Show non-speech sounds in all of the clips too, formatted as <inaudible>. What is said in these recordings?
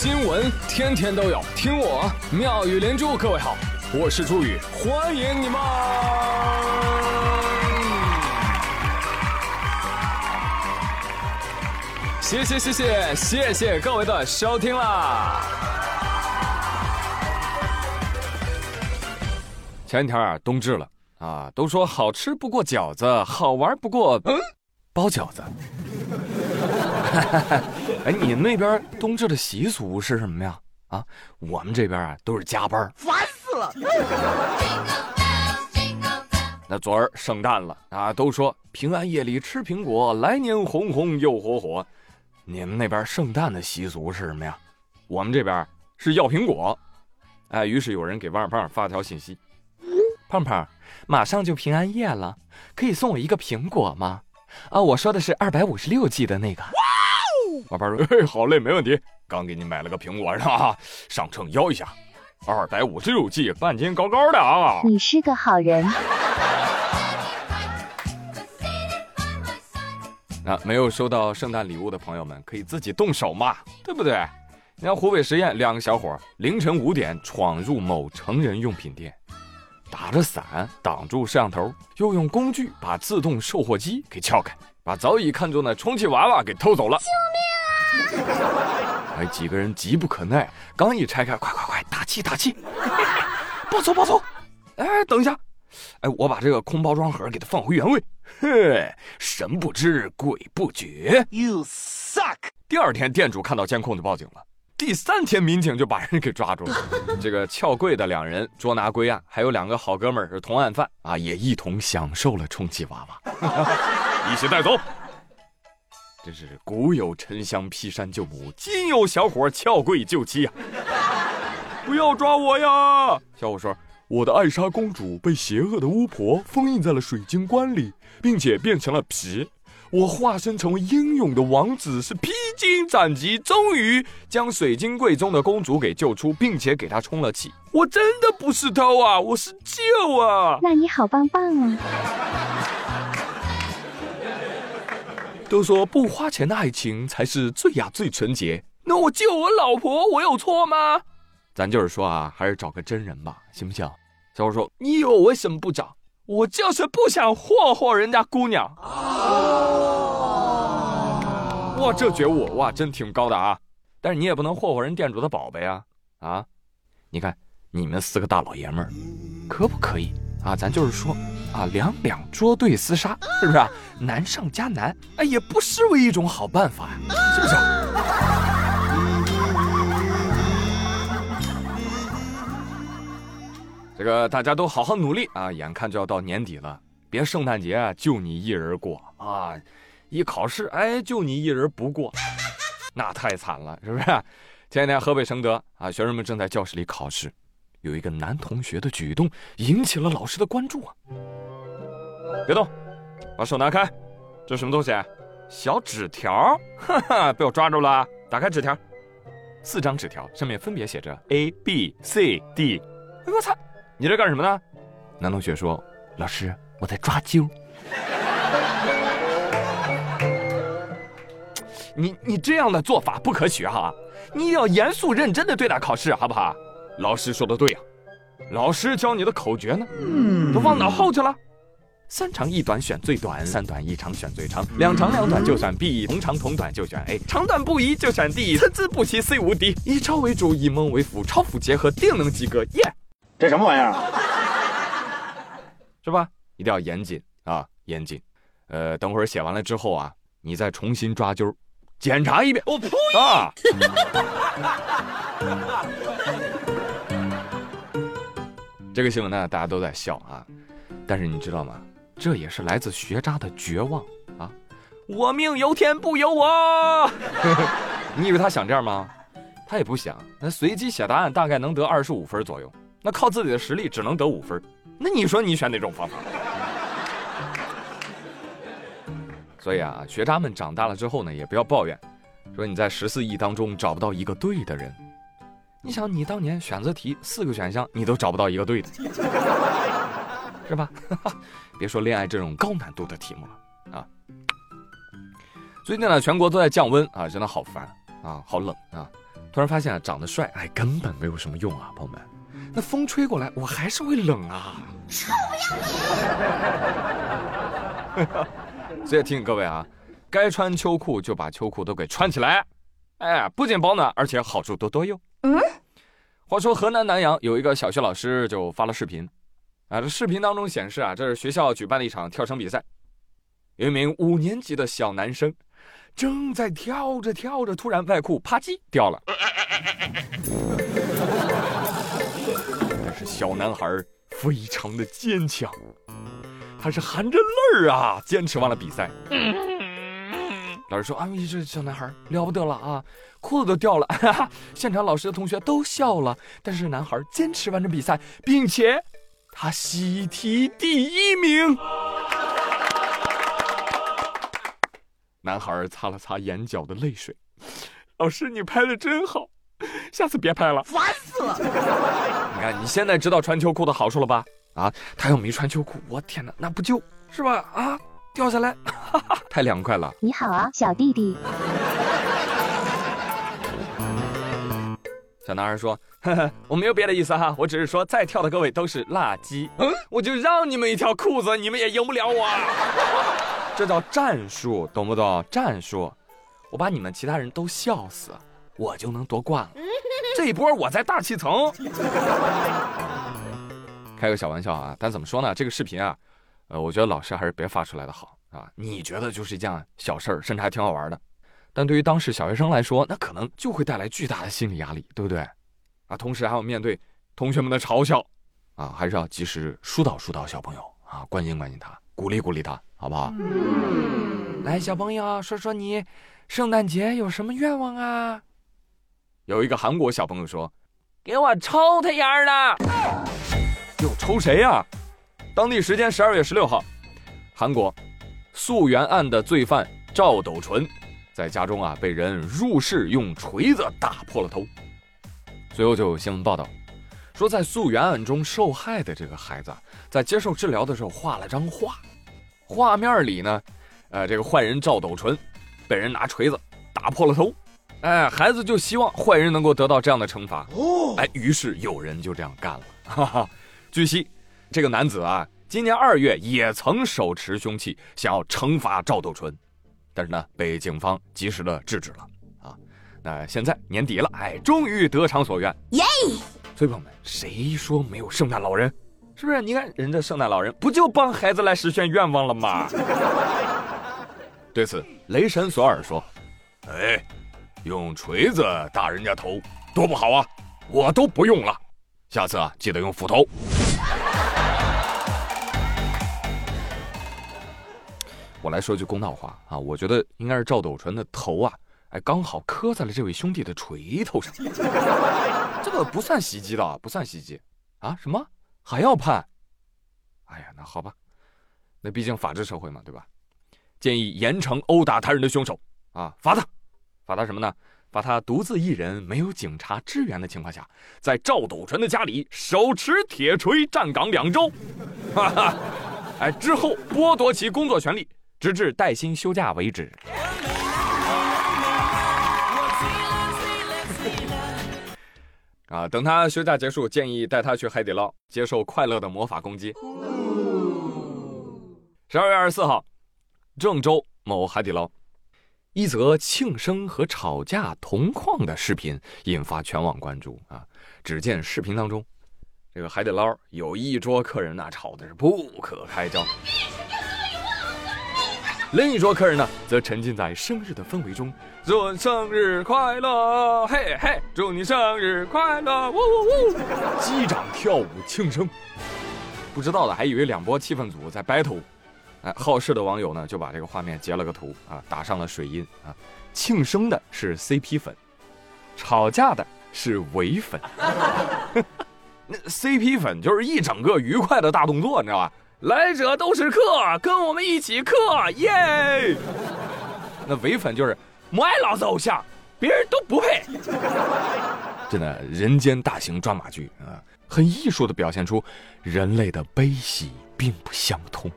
新闻天天都有，听我妙语连珠。各位好，我是朱宇，欢迎你们！谢谢谢谢谢谢各位的收听啦！前几天啊，冬至了啊，都说好吃不过饺子，好玩不过嗯包饺子。<laughs> 哎，你们那边冬至的习俗是什么呀？啊，我们这边啊都是加班，烦死了。那昨儿圣诞了啊，都说平安夜里吃苹果，来年红红又火火。你们那边圣诞的习俗是什么呀？我们这边是要苹果。哎，于是有人给王胖发条信息：胖胖，马上就平安夜了，可以送我一个苹果吗？啊，我说的是二百五十六 G 的那个。老板说：“ <laughs> 嘿，好嘞，没问题。刚给你买了个苹果，是吧？上秤腰一下，二百五十六 G，半斤高高的啊。”你是个好人。<laughs> 那没有收到圣诞礼物的朋友们，可以自己动手嘛，对不对？你看湖北十堰两个小伙凌晨五点闯入某成人用品店，打着伞挡住摄像头，又用工具把自动售货机给撬开，把早已看中的充气娃娃给偷走了。救命啊！哎，几个人急不可耐，刚一拆开，快快快，打气打气，报仇报仇！哎，等一下，哎，我把这个空包装盒给它放回原位。嘿，神不知鬼不觉，You suck！第二天店主看到监控就报警了，第三天民警就把人给抓住了。<laughs> 这个撬柜的两人捉拿归案，还有两个好哥们儿是同案犯啊，也一同享受了充气娃娃，<laughs> 一起带走。真是古有沉香劈山救母，今有小伙撬柜救妻呀！<laughs> 不要抓我呀！小伙说。我的艾莎公主被邪恶的巫婆封印在了水晶棺里，并且变成了皮。我化身成为英勇的王子，是披荆斩棘，终于将水晶柜中的公主给救出，并且给她充了气。我真的不是偷啊，我是救啊！那你好棒棒啊！都说不花钱的爱情才是最呀最纯洁，那我救我老婆，我有错吗？咱就是说啊，还是找个真人吧，行不行？小伙说：“你以为我为什么不找？我就是不想霍霍人家姑娘。”哇，这觉悟哇，真挺高的啊！但是你也不能霍霍人店主的宝贝啊！啊，你看你们四个大老爷们儿，可不可以啊？咱就是说啊，两两捉对厮杀，是不是？难上加难，哎，也不失为一种好办法呀，是不是？这个大家都好好努力啊！眼看就要到年底了，别圣诞节就你一人过啊！一考试，哎，就你一人不过，那太惨了，是不是？前几天河北承德啊，学生们正在教室里考试，有一个男同学的举动引起了老师的关注啊！别动，把手拿开，这什么东西？小纸条，哈哈，被我抓住了！打开纸条，四张纸条，上面分别写着 A、B、C、D。哎我操！你这干什么呢？男同学说：“老师，我在抓阄。”你你这样的做法不可取哈！你要严肃认真的对待考试，好不好？老师说的对呀，老师教你的口诀呢，都忘脑后去了。三长一短选最短，三短一长选最长，两长两短就选 B，同长同短就选 A，长短不一就选 D，参差不齐 C 无敌，以超为主，以蒙为辅，超辅结合定能及格，耶！这什么玩意儿？是吧？一定要严谨啊，严谨。呃，等会儿写完了之后啊，你再重新抓阄，检查一遍。我呸！啊！这个新闻呢，大家都在笑啊，但是你知道吗？这也是来自学渣的绝望啊！我命由天不由我。<laughs> 你以为他想这样吗？他也不想。那随机写答案大概能得二十五分左右。那靠自己的实力只能得五分，那你说你选哪种方法？<laughs> 所以啊，学渣们长大了之后呢，也不要抱怨，说你在十四亿当中找不到一个对的人。你想，你当年选择题四个选项你都找不到一个对的，<laughs> 是吧？<laughs> 别说恋爱这种高难度的题目了啊。最近呢，全国都在降温啊，真的好烦。啊，好冷啊！突然发现啊，长得帅，哎，根本没有什么用啊，朋友们。那风吹过来，我还是会冷啊！臭不要脸！<laughs> 所以提醒各位啊，该穿秋裤就把秋裤都给穿起来，哎，不仅保暖，而且好处多多哟。嗯。话说河南南阳有一个小学老师就发了视频，啊，这视频当中显示啊，这是学校举办的一场跳绳比赛，有一名五年级的小男生正在跳着跳着，突然外裤啪叽掉了。<laughs> 是小男孩非常的坚强，他是含着泪儿啊，坚持完了比赛。老师说：“啊，这小男孩了不得了啊，裤子都掉了。”哈哈现场老师的同学都笑了，但是男孩坚持完成比赛，并且他喜提第一名。男孩擦了擦眼角的泪水，老师，你拍的真好。下次别拍了，烦死了！<laughs> 你看你现在知道穿秋裤的好处了吧？啊，他又没穿秋裤，我天哪，那不就是吧？啊，掉下来，哈哈太凉快了。你好啊，小弟弟。小男孩说：“呵呵，我没有别的意思哈，我只是说在跳的各位都是垃圾。嗯，我就让你们一条裤子，你们也赢不了我。<laughs> 这叫战术，懂不懂？战术，我把你们其他人都笑死。”我就能夺冠了，这一波我在大气层。<laughs> 开个小玩笑啊，但怎么说呢？这个视频啊，呃，我觉得老师还是别发出来的好啊。你觉得就是一件小事儿，甚至还挺好玩的，但对于当时小学生来说，那可能就会带来巨大的心理压力，对不对？啊，同时还要面对同学们的嘲笑，啊，还是要及时疏导疏导小朋友啊，关心关心他，鼓励鼓励他，好不好？来，小朋友说说你圣诞节有什么愿望啊？有一个韩国小朋友说：“给我抽他丫的！”又抽谁呀？当地时间十二月十六号，韩国溯源案的罪犯赵斗淳在家中啊被人入室用锤子打破了头。随后就有新闻报道说，在溯源案中受害的这个孩子在接受治疗的时候画了张画，画面里呢，呃，这个坏人赵斗淳被人拿锤子打破了头。哎，孩子就希望坏人能够得到这样的惩罚。哦，哎，于是有人就这样干了。哈哈，据悉，这个男子啊，今年二月也曾手持凶器想要惩罚赵斗淳，但是呢，被警方及时的制止了。啊，那现在年底了，哎，终于得偿所愿。耶！所以朋友们，谁说没有圣诞老人？是不是？你看人家圣诞老人不就帮孩子来实现愿望了吗？<laughs> 对此，雷神索尔说：“哎。”用锤子打人家头多不好啊！我都不用了，下次啊记得用斧头。我来说句公道话啊，我觉得应该是赵斗淳的头啊，哎，刚好磕在了这位兄弟的锤头上。<laughs> 这个不算袭击的，不算袭击啊？什么还要判？哎呀，那好吧，那毕竟法治社会嘛，对吧？建议严惩殴打他人的凶手啊，罚他。罚他什么呢？罚他独自一人，没有警察支援的情况下，在赵斗淳的家里手持铁锤站岗两周，哈哈，哎，之后剥夺其工作权利，直至带薪休假为止。啊，等他休假结束，建议带他去海底捞接受快乐的魔法攻击。十二月二十四号，郑州某海底捞。一则庆生和吵架同框的视频引发全网关注啊！只见视频当中，这个海底捞有一桌客人那吵的是不可开交，另一桌客人呢则沉浸在生日的氛围中，祝生日快乐，嘿嘿，祝你生日快乐，呜呜呜，击掌跳舞庆生，不知道的还以为两波气氛组在 battle。哎，好事的网友呢就把这个画面截了个图啊，打上了水印啊。庆生的是 CP 粉，吵架的是伪粉。<laughs> 那 CP 粉就是一整个愉快的大动作，你知道吧？来者都是客，跟我们一起客，耶！那伪粉就是母爱老子偶像，别人都不配。<laughs> 真的，人间大型抓马剧啊，很艺术的表现出人类的悲喜并不相通。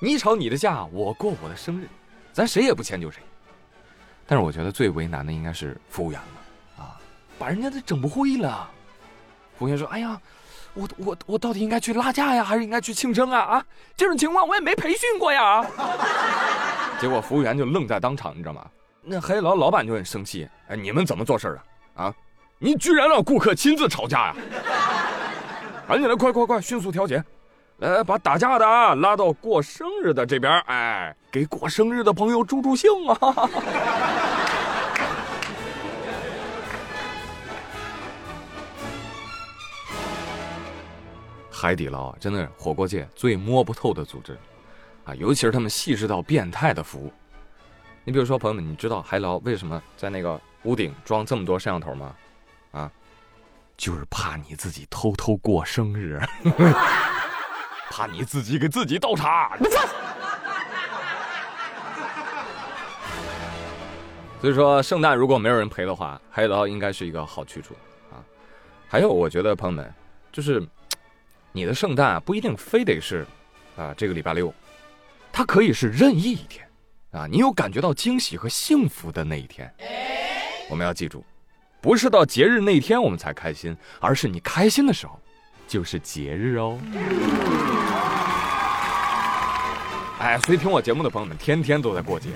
你吵你的架，我过我的生日，咱谁也不迁就谁。但是我觉得最为难的应该是服务员了，啊，把人家都整不会了。服务员说：“哎呀，我我我到底应该去拉架呀，还是应该去庆生啊？啊，这种情况我也没培训过呀。”结果服务员就愣在当场，你知道吗？那海底捞老板就很生气：“哎，你们怎么做事的啊？你居然让顾客亲自吵架呀！赶紧来，快快快，迅速调解。”来，把打架的啊拉到过生日的这边，哎，给过生日的朋友助助兴啊！<laughs> 海底捞真的是火锅界最摸不透的组织啊，尤其是他们细致到变态的服务。你比如说，朋友们，你知道海底捞为什么在那个屋顶装这么多摄像头吗？啊，就是怕你自己偷偷过生日。<laughs> 怕你自己给自己倒茶，所以说，圣诞如果没有人陪的话，海底捞应该是一个好去处啊。还有，我觉得朋友们，就是你的圣诞不一定非得是啊这个礼拜六，它可以是任意一天啊。你有感觉到惊喜和幸福的那一天，我们要记住，不是到节日那天我们才开心，而是你开心的时候。就是节日哦。哎所以听我节目的朋友们天天都在过节。